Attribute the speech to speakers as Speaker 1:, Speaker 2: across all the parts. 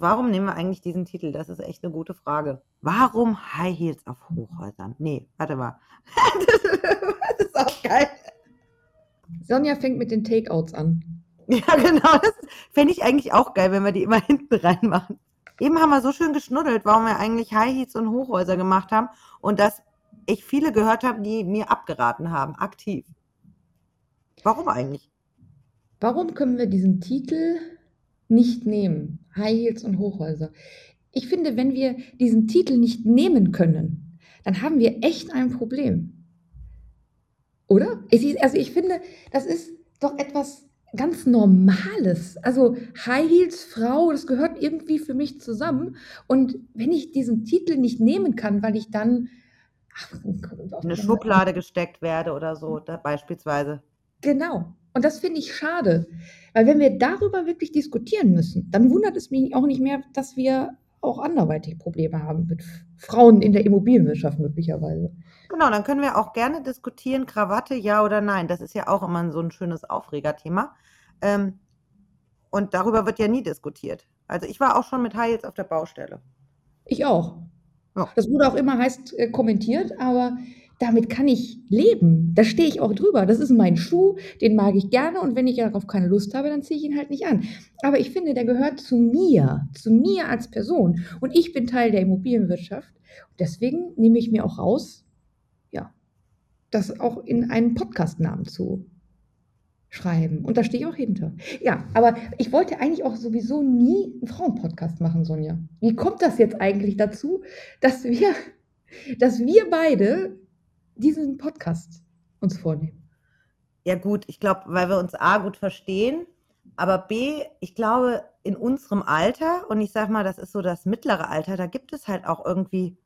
Speaker 1: Warum nehmen wir eigentlich diesen Titel? Das ist echt eine gute Frage. Warum High Heels auf Hochhäusern? Nee, warte mal.
Speaker 2: das ist auch geil. Sonja fängt mit den Takeouts an.
Speaker 1: Ja, genau. Das fände ich eigentlich auch geil, wenn wir die immer hinten reinmachen. Eben haben wir so schön geschnuddelt, warum wir eigentlich High Heels und Hochhäuser gemacht haben und dass ich viele gehört habe, die mir abgeraten haben, aktiv. Warum eigentlich?
Speaker 2: Warum können wir diesen Titel nicht nehmen? High Heels und Hochhäuser. Ich finde, wenn wir diesen Titel nicht nehmen können, dann haben wir echt ein Problem. Oder? also ich finde, das ist doch etwas ganz Normales. Also High Heels Frau, das gehört irgendwie für mich zusammen. Und wenn ich diesen Titel nicht nehmen kann, weil ich dann
Speaker 1: ach, in eine Schublade gesteckt werde oder so, da, beispielsweise.
Speaker 2: Genau. Und das finde ich schade. Weil wenn wir darüber wirklich diskutieren müssen, dann wundert es mich auch nicht mehr, dass wir auch anderweitig Probleme haben mit Frauen in der Immobilienwirtschaft möglicherweise.
Speaker 1: Genau, dann können wir auch gerne diskutieren, Krawatte, ja oder nein. Das ist ja auch immer so ein schönes Aufregerthema. Ähm, und darüber wird ja nie diskutiert. Also ich war auch schon mit High auf der Baustelle.
Speaker 2: Ich auch. Ja. Das wurde auch immer heißt äh, kommentiert, aber damit kann ich leben. Da stehe ich auch drüber. Das ist mein Schuh, den mag ich gerne und wenn ich darauf keine Lust habe, dann ziehe ich ihn halt nicht an. Aber ich finde, der gehört zu mir, zu mir als Person und ich bin Teil der Immobilienwirtschaft. Deswegen nehme ich mir auch raus, ja, das auch in einen Podcastnamen zu schreiben. Und da stehe ich auch hinter. Ja, aber ich wollte eigentlich auch sowieso nie einen Frauenpodcast machen, Sonja. Wie kommt das jetzt eigentlich dazu, dass wir, dass wir beide diesen Podcast uns vornehmen?
Speaker 1: Ja gut, ich glaube, weil wir uns A gut verstehen, aber B, ich glaube, in unserem Alter, und ich sage mal, das ist so das mittlere Alter, da gibt es halt auch irgendwie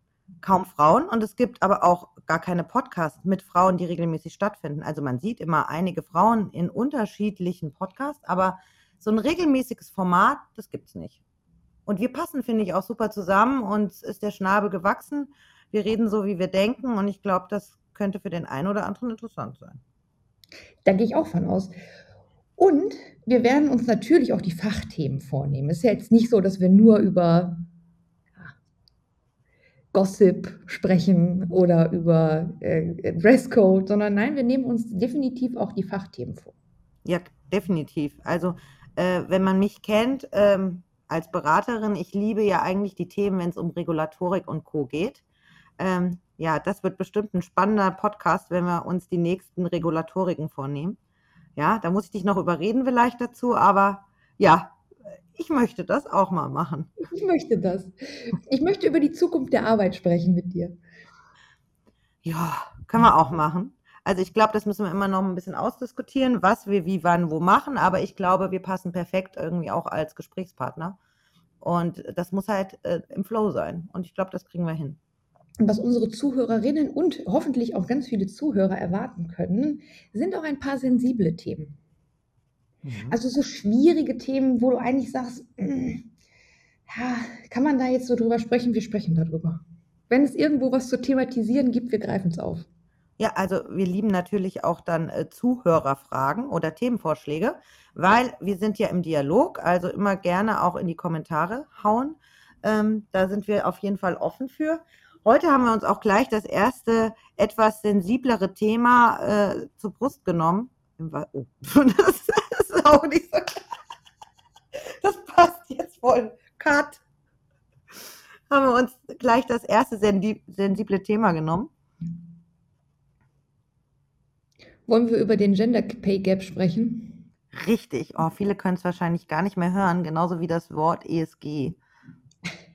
Speaker 1: kaum Frauen und es gibt aber auch gar keine Podcasts mit Frauen, die regelmäßig stattfinden. Also man sieht immer einige Frauen in unterschiedlichen Podcasts, aber so ein regelmäßiges Format, das gibt es nicht. Und wir passen, finde ich, auch super zusammen. Uns ist der Schnabel gewachsen. Wir reden so, wie wir denken. Und ich glaube, das könnte für den einen oder anderen interessant sein.
Speaker 2: Da gehe ich auch von aus. Und wir werden uns natürlich auch die Fachthemen vornehmen. Es ist ja jetzt nicht so, dass wir nur über Gossip sprechen oder über äh, Dresscode, sondern nein, wir nehmen uns definitiv auch die Fachthemen vor.
Speaker 1: Ja, definitiv. Also, äh, wenn man mich kennt ähm, als Beraterin, ich liebe ja eigentlich die Themen, wenn es um Regulatorik und Co. geht. Ähm, ja, das wird bestimmt ein spannender Podcast, wenn wir uns die nächsten Regulatoriken vornehmen. Ja, da muss ich dich noch überreden vielleicht dazu, aber ja, ich möchte das auch mal machen.
Speaker 2: Ich möchte das. Ich möchte über die Zukunft der Arbeit sprechen mit dir.
Speaker 1: Ja, können wir auch machen. Also ich glaube, das müssen wir immer noch ein bisschen ausdiskutieren, was wir wie, wann, wo machen. Aber ich glaube, wir passen perfekt irgendwie auch als Gesprächspartner. Und das muss halt äh, im Flow sein. Und ich glaube, das kriegen wir hin
Speaker 2: was unsere Zuhörerinnen und hoffentlich auch ganz viele Zuhörer erwarten können, sind auch ein paar sensible Themen. Mhm. Also so schwierige Themen, wo du eigentlich sagst, mm, ja, kann man da jetzt so drüber sprechen? Wir sprechen darüber. Wenn es irgendwo was zu thematisieren gibt, wir greifen es auf.
Speaker 1: Ja, also wir lieben natürlich auch dann äh, Zuhörerfragen oder Themenvorschläge, weil wir sind ja im Dialog, also immer gerne auch in die Kommentare hauen. Ähm, da sind wir auf jeden Fall offen für. Heute haben wir uns auch gleich das erste etwas sensiblere Thema äh, zur Brust genommen. Oh, das ist auch nicht so. Das passt jetzt voll. Cut. Haben wir uns gleich das erste sensible Thema genommen.
Speaker 2: Wollen wir über den Gender Pay Gap sprechen?
Speaker 1: Richtig. Oh, viele können es wahrscheinlich gar nicht mehr hören, genauso wie das Wort ESG.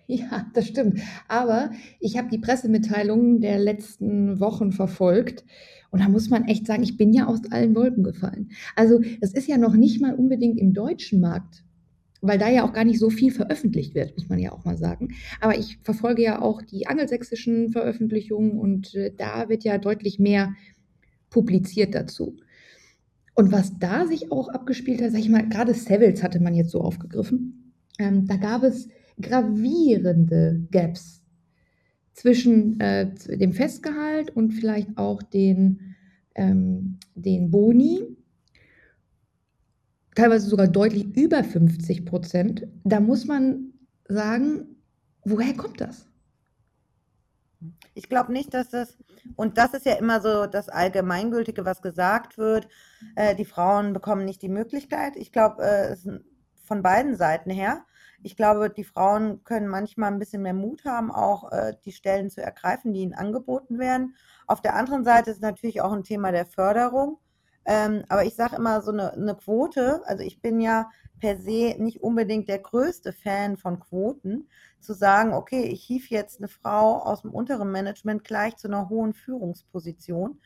Speaker 2: Ja, das stimmt. Aber ich habe die Pressemitteilungen der letzten Wochen verfolgt und da muss man echt sagen, ich bin ja aus allen Wolken gefallen. Also es ist ja noch nicht mal unbedingt im deutschen Markt, weil da ja auch gar nicht so viel veröffentlicht wird, muss man ja auch mal sagen. Aber ich verfolge ja auch die angelsächsischen Veröffentlichungen und äh, da wird ja deutlich mehr publiziert dazu. Und was da sich auch abgespielt hat, sag ich mal, gerade Savills hatte man jetzt so aufgegriffen. Ähm, da gab es gravierende Gaps zwischen äh, dem Festgehalt und vielleicht auch den, ähm, den Boni, teilweise sogar deutlich über 50 Prozent. Da muss man sagen, woher kommt das?
Speaker 1: Ich glaube nicht, dass das, und das ist ja immer so das Allgemeingültige, was gesagt wird, äh, die Frauen bekommen nicht die Möglichkeit. Ich glaube, äh, von beiden Seiten her. Ich glaube, die Frauen können manchmal ein bisschen mehr Mut haben, auch äh, die Stellen zu ergreifen, die ihnen angeboten werden. Auf der anderen Seite ist natürlich auch ein Thema der Förderung. Ähm, aber ich sage immer, so eine, eine Quote, also ich bin ja per se nicht unbedingt der größte Fan von Quoten, zu sagen, okay, ich hief jetzt eine Frau aus dem unteren Management gleich zu einer hohen Führungsposition.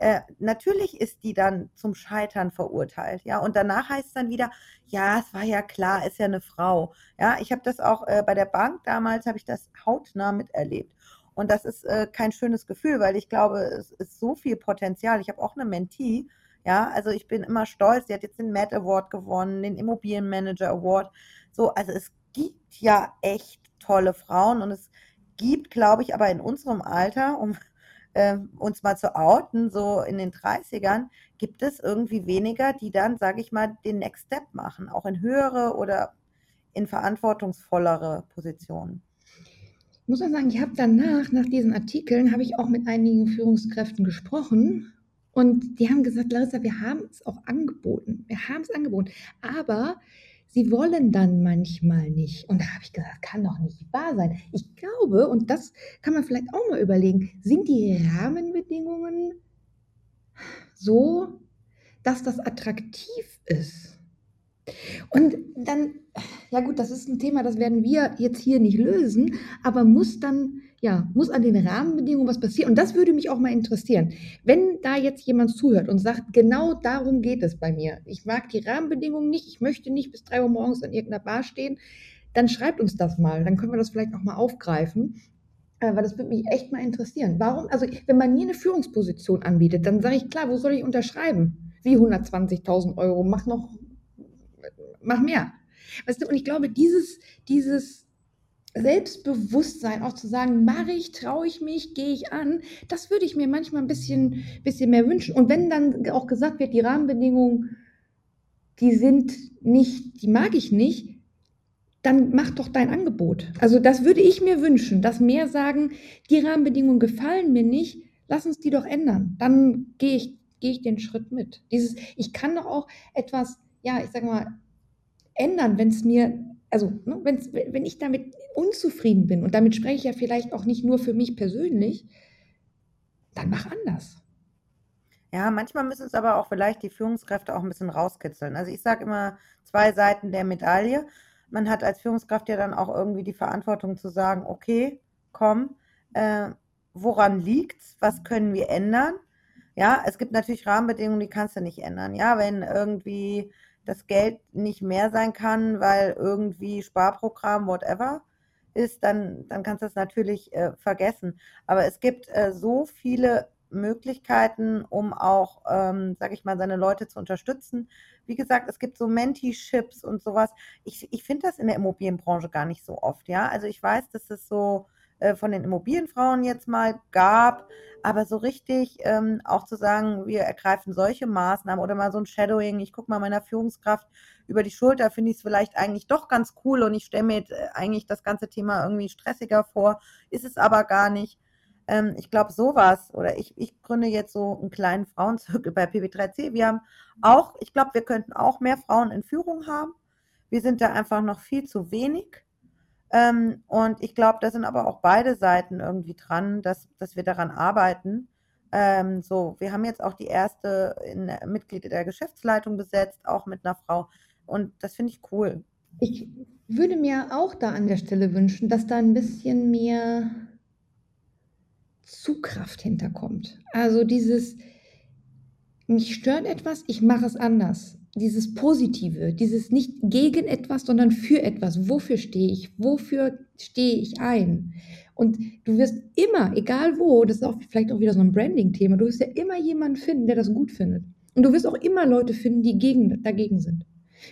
Speaker 1: Äh, natürlich ist die dann zum Scheitern verurteilt, ja. Und danach heißt es dann wieder, ja, es war ja klar, ist ja eine Frau. Ja, ich habe das auch äh, bei der Bank damals, habe ich das hautnah miterlebt. Und das ist äh, kein schönes Gefühl, weil ich glaube, es ist so viel Potenzial. Ich habe auch eine Mentee, ja, also ich bin immer stolz, sie hat jetzt den Matt Award gewonnen, den Immobilienmanager Award. So, also es gibt ja echt tolle Frauen und es gibt, glaube ich, aber in unserem Alter, um äh, uns mal zu outen, so in den 30ern, gibt es irgendwie weniger, die dann, sage ich mal, den Next Step machen, auch in höhere oder in verantwortungsvollere Positionen.
Speaker 2: Ich muss auch sagen, ich habe danach, nach diesen Artikeln, habe ich auch mit einigen Führungskräften gesprochen und die haben gesagt, Larissa, wir haben es auch angeboten. Wir haben es angeboten. Aber sie wollen dann manchmal nicht. Und da habe ich gesagt, kann doch nicht wahr sein. Ich glaube, und das kann man vielleicht auch mal überlegen, sind die Rahmenbedingungen so, dass das attraktiv ist? Und dann, ja gut, das ist ein Thema, das werden wir jetzt hier nicht lösen, aber muss dann ja, muss an den Rahmenbedingungen was passieren. Und das würde mich auch mal interessieren. Wenn da jetzt jemand zuhört und sagt, genau darum geht es bei mir. Ich mag die Rahmenbedingungen nicht, ich möchte nicht bis drei Uhr morgens an irgendeiner Bar stehen, dann schreibt uns das mal. Dann können wir das vielleicht auch mal aufgreifen. Äh, weil das würde mich echt mal interessieren. Warum, also wenn man mir eine Führungsposition anbietet, dann sage ich, klar, wo soll ich unterschreiben? Wie 120.000 Euro, mach noch, mach mehr. Weißt du, und ich glaube, dieses, dieses, Selbstbewusstsein, auch zu sagen, mache ich, traue ich mich, gehe ich an, das würde ich mir manchmal ein bisschen, bisschen mehr wünschen. Und wenn dann auch gesagt wird, die Rahmenbedingungen, die sind nicht, die mag ich nicht, dann mach doch dein Angebot. Also das würde ich mir wünschen, dass mehr sagen, die Rahmenbedingungen gefallen mir nicht, lass uns die doch ändern. Dann gehe ich, gehe ich den Schritt mit. Dieses, ich kann doch auch etwas, ja, ich sag mal, ändern, wenn es mir also ne, wenn ich damit unzufrieden bin, und damit spreche ich ja vielleicht auch nicht nur für mich persönlich, dann mach anders.
Speaker 1: Ja, manchmal müssen es aber auch vielleicht die Führungskräfte auch ein bisschen rauskitzeln. Also ich sage immer zwei Seiten der Medaille. Man hat als Führungskraft ja dann auch irgendwie die Verantwortung zu sagen, okay, komm, äh, woran liegt's? Was können wir ändern? Ja, es gibt natürlich Rahmenbedingungen, die kannst du nicht ändern. Ja, wenn irgendwie das Geld nicht mehr sein kann, weil irgendwie Sparprogramm, whatever ist, dann, dann kannst du das natürlich äh, vergessen. Aber es gibt äh, so viele Möglichkeiten, um auch, ähm, sage ich mal, seine Leute zu unterstützen. Wie gesagt, es gibt so Menteeships und sowas. Ich, ich finde das in der Immobilienbranche gar nicht so oft, ja. Also ich weiß, dass es so äh, von den Immobilienfrauen jetzt mal gab, aber so richtig ähm, auch zu sagen, wir ergreifen solche Maßnahmen oder mal so ein Shadowing, ich gucke mal meiner Führungskraft über die Schulter, finde ich es vielleicht eigentlich doch ganz cool und ich stelle mir jetzt äh, eigentlich das ganze Thema irgendwie stressiger vor, ist es aber gar nicht. Ähm, ich glaube, sowas, oder ich, ich gründe jetzt so einen kleinen Frauenzirkel bei PB3C. Wir haben auch, ich glaube, wir könnten auch mehr Frauen in Führung haben. Wir sind da einfach noch viel zu wenig. Ähm, und ich glaube, da sind aber auch beide Seiten irgendwie dran, dass, dass wir daran arbeiten. Ähm, so, wir haben jetzt auch die erste in, Mitglied der Geschäftsleitung besetzt, auch mit einer Frau. Und das finde ich cool.
Speaker 2: Ich würde mir auch da an der Stelle wünschen, dass da ein bisschen mehr Zugkraft hinterkommt. Also dieses, mich stört etwas, ich mache es anders dieses Positive, dieses nicht gegen etwas, sondern für etwas. Wofür stehe ich? Wofür stehe ich ein? Und du wirst immer, egal wo, das ist auch vielleicht auch wieder so ein Branding-Thema, du wirst ja immer jemanden finden, der das gut findet. Und du wirst auch immer Leute finden, die gegen, dagegen sind.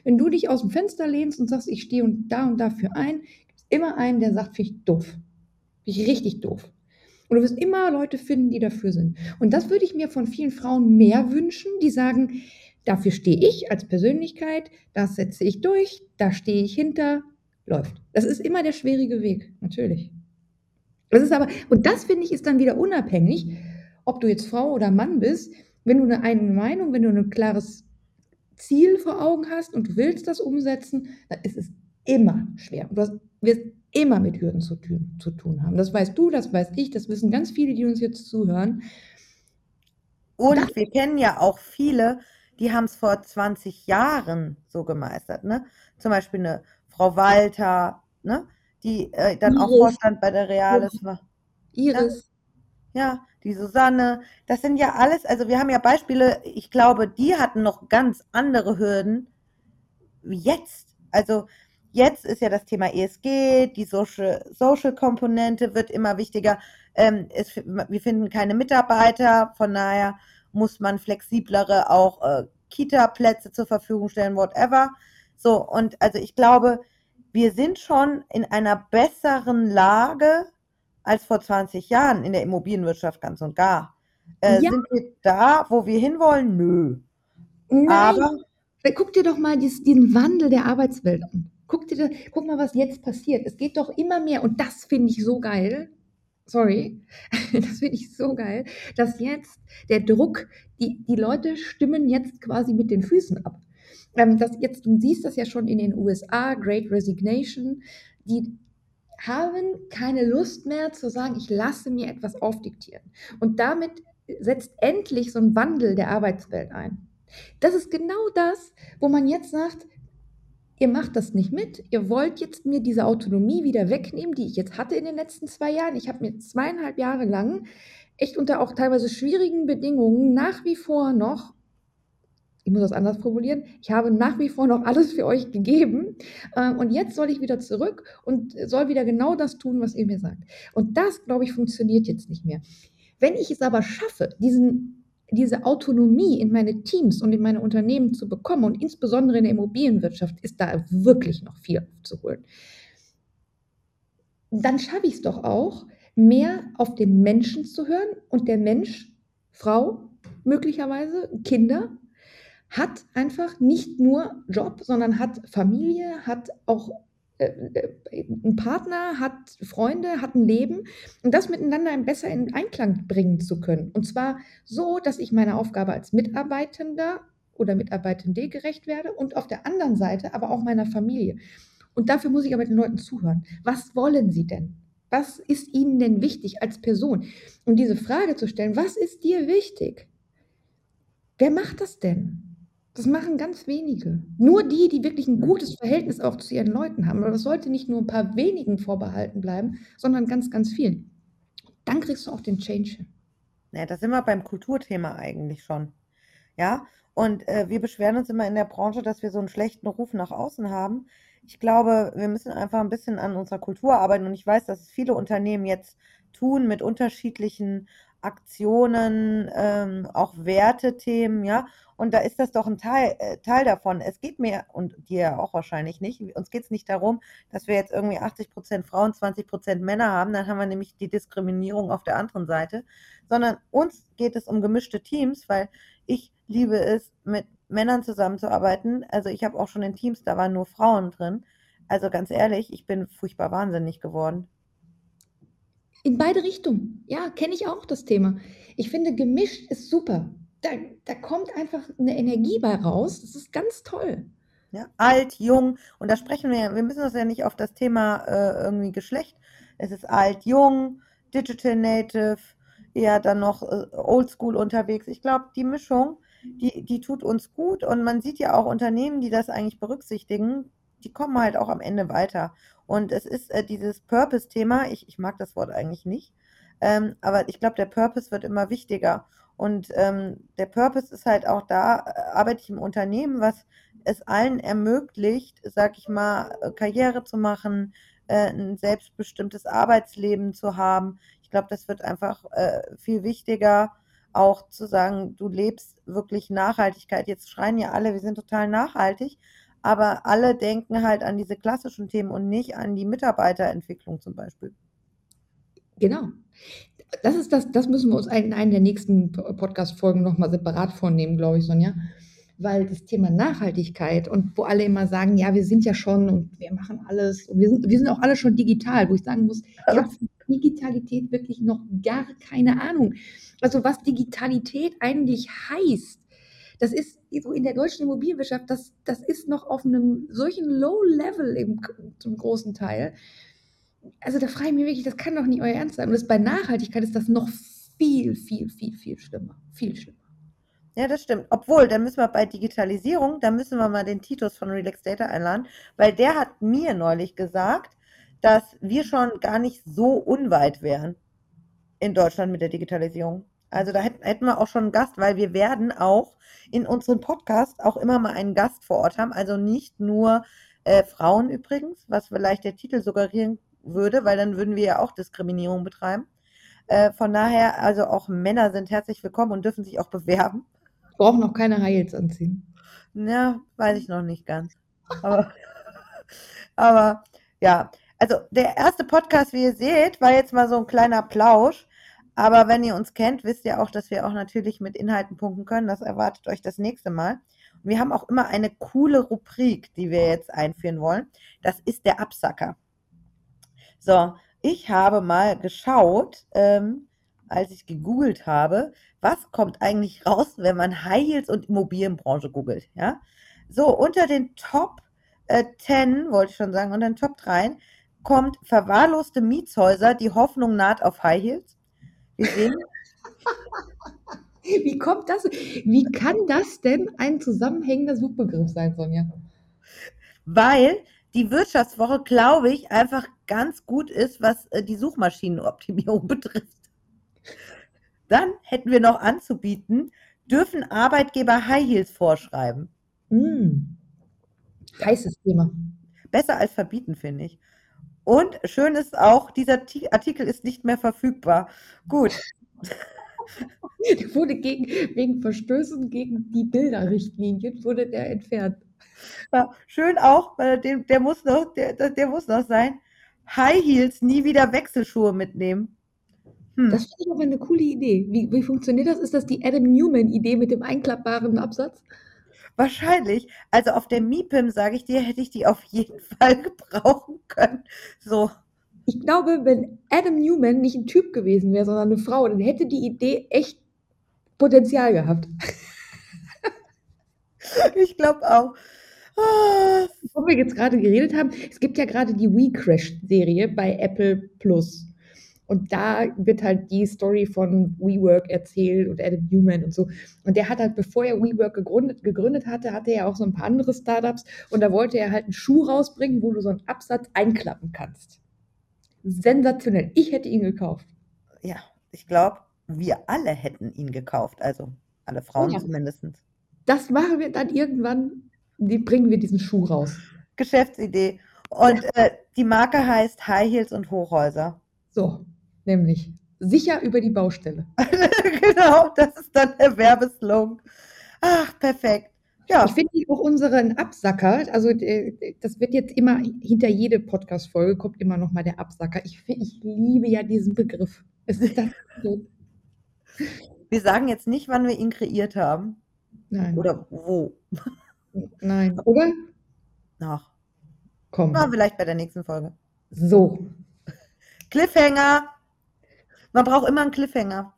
Speaker 2: Wenn du dich aus dem Fenster lehnst und sagst, ich stehe und da und dafür ein, gibt es immer einen, der sagt, finde ich doof. Finde ich richtig doof. Und du wirst immer Leute finden, die dafür sind. Und das würde ich mir von vielen Frauen mehr wünschen, die sagen, Dafür stehe ich als Persönlichkeit, das setze ich durch, da stehe ich hinter, läuft. Das ist immer der schwierige Weg, natürlich. Das ist aber, und das finde ich ist dann wieder unabhängig, ob du jetzt Frau oder Mann bist, wenn du eine eigene Meinung, wenn du ein klares Ziel vor Augen hast und du willst das umsetzen, dann ist es immer schwer. Und du wirst immer mit Hürden zu tun, zu tun haben. Das weißt du, das weiß ich, das wissen ganz viele, die uns jetzt zuhören.
Speaker 1: Und das, wir kennen ja auch viele, die haben es vor 20 Jahren so gemeistert. Ne? Zum Beispiel eine Frau Walter, ne? die äh, dann Iris. auch Vorstand bei der Reales war.
Speaker 2: Iris.
Speaker 1: Ja, ja, die Susanne. Das sind ja alles, also wir haben ja Beispiele, ich glaube, die hatten noch ganz andere Hürden wie jetzt. Also jetzt ist ja das Thema ESG, die Social, Social wird immer wichtiger. Ähm, es, wir finden keine Mitarbeiter, von daher muss man flexiblere auch äh, Kita-Plätze zur Verfügung stellen, whatever. So, und also ich glaube, wir sind schon in einer besseren Lage als vor 20 Jahren in der Immobilienwirtschaft ganz und gar. Äh, ja. Sind wir da, wo wir hinwollen? Nö.
Speaker 2: Nein. Aber guck dir doch mal dies, den Wandel der Arbeitswelt an. Guck, dir, guck mal, was jetzt passiert. Es geht doch immer mehr, und das finde ich so geil. Sorry, das finde ich so geil, dass jetzt der Druck, die, die Leute stimmen jetzt quasi mit den Füßen ab. Ähm, das jetzt, du siehst das ja schon in den USA, Great Resignation, die haben keine Lust mehr zu sagen, ich lasse mir etwas aufdiktieren. Und damit setzt endlich so ein Wandel der Arbeitswelt ein. Das ist genau das, wo man jetzt sagt, ihr macht das nicht mit, ihr wollt jetzt mir diese Autonomie wieder wegnehmen, die ich jetzt hatte in den letzten zwei Jahren. Ich habe mir zweieinhalb Jahre lang echt unter auch teilweise schwierigen Bedingungen nach wie vor noch, ich muss das anders formulieren, ich habe nach wie vor noch alles für euch gegeben äh, und jetzt soll ich wieder zurück und soll wieder genau das tun, was ihr mir sagt. Und das, glaube ich, funktioniert jetzt nicht mehr. Wenn ich es aber schaffe, diesen diese Autonomie in meine Teams und in meine Unternehmen zu bekommen und insbesondere in der Immobilienwirtschaft ist da wirklich noch viel aufzuholen. Dann schaffe ich es doch auch, mehr auf den Menschen zu hören und der Mensch, Frau möglicherweise, Kinder, hat einfach nicht nur Job, sondern hat Familie, hat auch ein Partner, hat Freunde, hat ein Leben und das miteinander besser in Einklang bringen zu können. Und zwar so, dass ich meiner Aufgabe als Mitarbeitender oder Mitarbeitende gerecht werde und auf der anderen Seite aber auch meiner Familie. Und dafür muss ich aber den Leuten zuhören. Was wollen sie denn? Was ist ihnen denn wichtig als Person? Und diese Frage zu stellen, was ist dir wichtig? Wer macht das denn? Das machen ganz wenige. Nur die, die wirklich ein gutes Verhältnis auch zu ihren Leuten haben. Aber das sollte nicht nur ein paar wenigen vorbehalten bleiben, sondern ganz, ganz vielen. Dann kriegst du auch den Change hin.
Speaker 1: Ja, da sind wir beim Kulturthema eigentlich schon. Ja, und äh, wir beschweren uns immer in der Branche, dass wir so einen schlechten Ruf nach außen haben. Ich glaube, wir müssen einfach ein bisschen an unserer Kultur arbeiten. Und ich weiß, dass es viele Unternehmen jetzt tun mit unterschiedlichen Aktionen, ähm, auch Wertethemen, ja. Und da ist das doch ein Teil, äh, Teil davon. Es geht mir, und dir auch wahrscheinlich nicht, uns geht es nicht darum, dass wir jetzt irgendwie 80 Prozent Frauen, 20 Prozent Männer haben, dann haben wir nämlich die Diskriminierung auf der anderen Seite, sondern uns geht es um gemischte Teams, weil ich liebe es, mit Männern zusammenzuarbeiten. Also ich habe auch schon in Teams, da waren nur Frauen drin. Also ganz ehrlich, ich bin furchtbar wahnsinnig geworden.
Speaker 2: In beide Richtungen. Ja, kenne ich auch das Thema. Ich finde, gemischt ist super. Da, da kommt einfach eine Energie bei raus. Das ist ganz toll.
Speaker 1: Ja, alt, jung. Und da sprechen wir, wir müssen das ja nicht auf das Thema äh, irgendwie Geschlecht. Es ist alt, jung, Digital Native, eher dann noch äh, Oldschool unterwegs. Ich glaube, die Mischung, die, die tut uns gut. Und man sieht ja auch Unternehmen, die das eigentlich berücksichtigen, die kommen halt auch am Ende weiter. Und es ist äh, dieses Purpose-Thema, ich, ich mag das Wort eigentlich nicht, ähm, aber ich glaube, der Purpose wird immer wichtiger. Und ähm, der Purpose ist halt auch da, äh, arbeite ich im Unternehmen, was es allen ermöglicht, sag ich mal, äh, Karriere zu machen, äh, ein selbstbestimmtes Arbeitsleben zu haben. Ich glaube, das wird einfach äh, viel wichtiger, auch zu sagen, du lebst wirklich Nachhaltigkeit. Jetzt schreien ja alle, wir sind total nachhaltig, aber alle denken halt an diese klassischen Themen und nicht an die Mitarbeiterentwicklung zum Beispiel.
Speaker 2: Genau. Das ist das, das müssen wir uns in einer der nächsten Podcast-Folgen nochmal separat vornehmen, glaube ich, Sonja. weil das Thema Nachhaltigkeit und wo alle immer sagen, ja, wir sind ja schon und wir machen alles und wir sind, wir sind auch alle schon digital, wo ich sagen muss, ich habe von Digitalität wirklich noch gar keine Ahnung. Also was Digitalität eigentlich heißt, das ist so in der deutschen Immobilienwirtschaft, das, das ist noch auf einem solchen Low-Level zum großen Teil. Also da frage ich mich wirklich, das kann doch nicht euer Ernst sein. Und das, bei Nachhaltigkeit ist das noch viel, viel, viel, viel schlimmer. Viel schlimmer.
Speaker 1: Ja, das stimmt. Obwohl, da müssen wir bei Digitalisierung, da müssen wir mal den Titus von Relax Data einladen, weil der hat mir neulich gesagt, dass wir schon gar nicht so unweit wären in Deutschland mit der Digitalisierung. Also da hätten, wir auch schon einen Gast, weil wir werden auch in unserem Podcast auch immer mal einen Gast vor Ort haben. Also nicht nur äh, Frauen übrigens, was vielleicht der Titel suggerieren würde, weil dann würden wir ja auch Diskriminierung betreiben. Äh, von daher, also auch Männer sind herzlich willkommen und dürfen sich auch bewerben.
Speaker 2: Brauchen noch keine Heils anziehen.
Speaker 1: Ja, weiß ich noch nicht ganz. Aber, aber ja, also der erste Podcast, wie ihr seht, war jetzt mal so ein kleiner Plausch. Aber wenn ihr uns kennt, wisst ihr auch, dass wir auch natürlich mit Inhalten punkten können. Das erwartet euch das nächste Mal. Und wir haben auch immer eine coole Rubrik, die wir jetzt einführen wollen. Das ist der Absacker. So, ich habe mal geschaut, ähm, als ich gegoogelt habe, was kommt eigentlich raus, wenn man High Heels und Immobilienbranche googelt. Ja? So, unter den Top äh, 10, wollte ich schon sagen, unter den Top 3 kommt verwahrloste Mietshäuser, die Hoffnung naht auf High Heels. Wir sehen.
Speaker 2: Wie kommt das? Wie kann das denn ein zusammenhängender Suchbegriff sein, Sonja?
Speaker 1: Weil die Wirtschaftswoche, glaube ich, einfach ganz gut ist, was äh, die Suchmaschinenoptimierung betrifft. Dann hätten wir noch anzubieten, dürfen Arbeitgeber High Heels vorschreiben.
Speaker 2: Mm. Heißes Thema.
Speaker 1: Besser als verbieten, finde ich. Und schön ist auch, dieser Artikel ist nicht mehr verfügbar. Gut.
Speaker 2: Der wurde gegen, wegen Verstößen gegen die Bilderrichtlinien wurde der entfernt.
Speaker 1: Ja, schön auch, weil der, der, muss noch, der, der muss noch sein. High Heels nie wieder Wechselschuhe mitnehmen.
Speaker 2: Hm. Das finde ich aber eine coole Idee. Wie, wie funktioniert das? Ist das die Adam Newman-Idee mit dem einklappbaren Absatz?
Speaker 1: Wahrscheinlich. Also auf der MIPIM, sage ich dir, hätte ich die auf jeden Fall gebrauchen können. So.
Speaker 2: Ich glaube, wenn Adam Newman nicht ein Typ gewesen wäre, sondern eine Frau, dann hätte die Idee echt Potenzial gehabt.
Speaker 1: ich glaube auch.
Speaker 2: Ah. Wo wir jetzt gerade geredet haben, es gibt ja gerade die WeCrash-Serie bei Apple Plus. Und da wird halt die Story von WeWork erzählt und Adam Newman und so. Und der hat halt, bevor er WeWork gegründet, gegründet hatte, hatte er auch so ein paar andere Startups. Und da wollte er halt einen Schuh rausbringen, wo du so einen Absatz einklappen kannst. Sensationell. Ich hätte ihn gekauft.
Speaker 1: Ja, ich glaube, wir alle hätten ihn gekauft. Also alle Frauen ja. zumindest.
Speaker 2: Das machen wir dann irgendwann, die bringen wir diesen Schuh raus.
Speaker 1: Geschäftsidee. Und äh, die Marke heißt High Heels und Hochhäuser.
Speaker 2: So, nämlich sicher über die Baustelle.
Speaker 1: genau, das ist dann der Werbeslogan. Ach, perfekt.
Speaker 2: Ja. Ich finde auch unseren Absacker, also äh, das wird jetzt immer, hinter jede Podcast-Folge kommt immer noch mal der Absacker. Ich, ich liebe ja diesen Begriff. Es ist das
Speaker 1: Wir sagen jetzt nicht, wann wir ihn kreiert haben.
Speaker 2: Nein.
Speaker 1: Oder wo.
Speaker 2: Nein, oder?
Speaker 1: Ach.
Speaker 2: Komm.
Speaker 1: Na, vielleicht bei der nächsten Folge.
Speaker 2: So.
Speaker 1: Cliffhanger. Man braucht immer einen Cliffhanger.